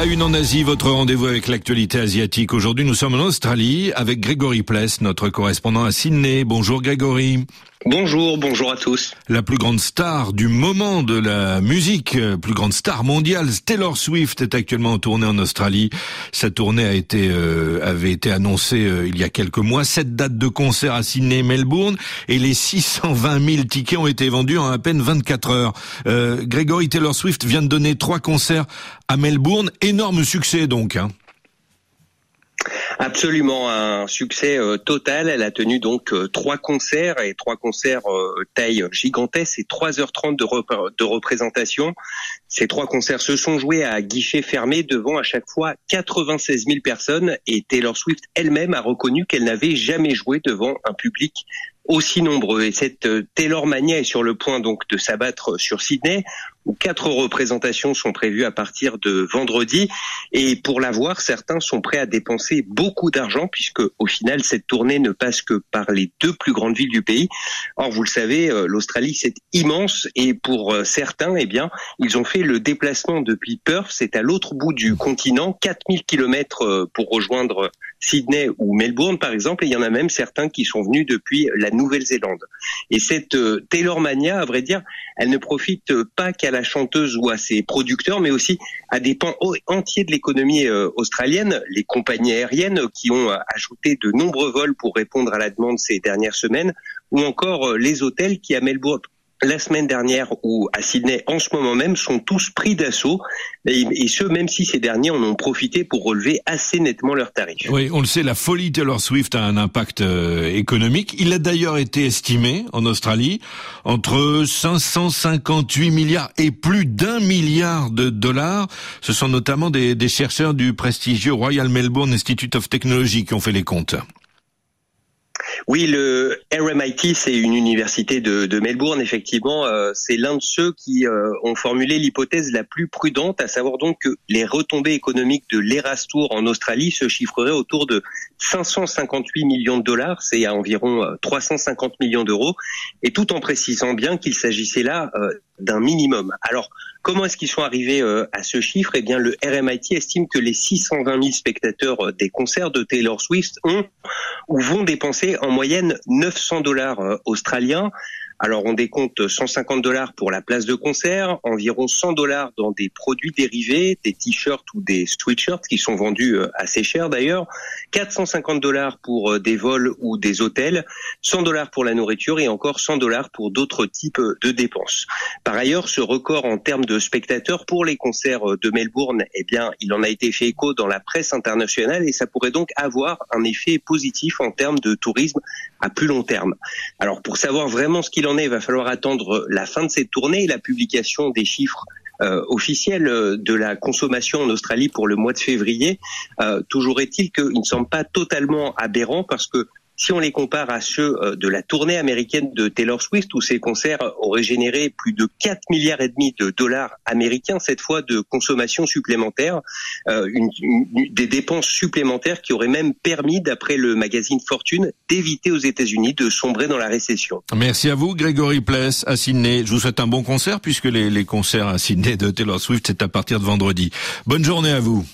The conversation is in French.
la une en Asie, votre rendez-vous avec l'actualité asiatique. Aujourd'hui, nous sommes en Australie avec Grégory Pless, notre correspondant à Sydney. Bonjour Grégory. Bonjour, bonjour à tous. La plus grande star du moment de la musique, plus grande star mondiale, Taylor Swift est actuellement en tournée en Australie. Sa tournée a été euh, avait été annoncée euh, il y a quelques mois. Sept dates de concert à Sydney, et Melbourne, et les 620 000 tickets ont été vendus en à peine 24 heures. Euh, Grégory Taylor Swift vient de donner trois concerts à Melbourne, énorme succès donc. Hein. Absolument un succès euh, total. Elle a tenu donc euh, trois concerts et trois concerts euh, taille gigantesque et 3h30 de, de représentation. Ces trois concerts se sont joués à guichet fermé devant à chaque fois 96 000 personnes et Taylor Swift elle-même a reconnu qu'elle n'avait jamais joué devant un public aussi nombreux. Et cette Taylor Mania est sur le point donc de s'abattre sur Sydney quatre représentations sont prévues à partir de vendredi. Et pour la voir, certains sont prêts à dépenser beaucoup d'argent puisque au final, cette tournée ne passe que par les deux plus grandes villes du pays. Or, vous le savez, euh, l'Australie, c'est immense et pour euh, certains, eh bien, ils ont fait le déplacement depuis Perth, c'est à l'autre bout du continent, 4000 kilomètres euh, pour rejoindre Sydney ou Melbourne, par exemple, et il y en a même certains qui sont venus depuis la Nouvelle-Zélande. Et cette Taylor Mania, à vrai dire, elle ne profite pas qu'à la chanteuse ou à ses producteurs, mais aussi à des pans entiers de l'économie euh, australienne, les compagnies aériennes qui ont euh, ajouté de nombreux vols pour répondre à la demande ces dernières semaines, ou encore euh, les hôtels qui à Melbourne la semaine dernière ou à Sydney en ce moment même sont tous pris d'assaut et, ce même si ces derniers en ont profité pour relever assez nettement leurs tarifs. Oui, on le sait, la folie Taylor Swift a un impact euh, économique. Il a d'ailleurs été estimé en Australie entre 558 milliards et plus d'un milliard de dollars. Ce sont notamment des, des chercheurs du prestigieux Royal Melbourne Institute of Technology qui ont fait les comptes. Oui, le RMIT, c'est une université de, Melbourne, effectivement. Euh, c'est l'un de ceux qui euh, ont formulé l'hypothèse la plus prudente, à savoir donc que les retombées économiques de l'Erastour en Australie se chiffreraient autour de 558 millions de dollars, c'est à environ 350 euh, millions d'euros, et tout en précisant bien qu'il s'agissait là d'un minimum. Alors, comment est-ce qu'ils sont arrivés euh, à ce chiffre? Eh bien, le RMIT estime que les 620 000 spectateurs euh, des concerts de Taylor Swift ont ou vont dépenser en moyenne 900 dollars euh, australiens alors on décompte 150 dollars pour la place de concert, environ 100 dollars dans des produits dérivés, des t-shirts ou des sweatshirts qui sont vendus euh, assez cher d'ailleurs, 450 dollars pour euh, des vols ou des hôtels, 100 dollars pour la nourriture et encore 100 dollars pour d'autres types de dépenses. Par ailleurs, ce record en termes de spectateurs pour les concerts de Melbourne, eh bien, il en a été fait écho dans la presse internationale et ça pourrait donc avoir un effet positif en termes de tourisme à plus long terme. Alors pour savoir vraiment ce qu'il en il va falloir attendre la fin de cette tournée et la publication des chiffres euh, officiels euh, de la consommation en Australie pour le mois de février. Euh, toujours est-il qu'il ne semble pas totalement aberrant parce que si on les compare à ceux euh, de la tournée américaine de Taylor Swift, où ces concerts auraient généré plus de 4 milliards et demi de dollars américains, cette fois de consommation supplémentaire, euh, des dépenses supplémentaires qui auraient même permis, d'après le magazine Fortune, d'éviter aux États-Unis de sombrer dans la récession. Merci à vous, Grégory Pless, à Sydney. Je vous souhaite un bon concert, puisque les concerts à Sydney de Taylor Swift, c'est à partir de vendredi. Bonne journée à vous.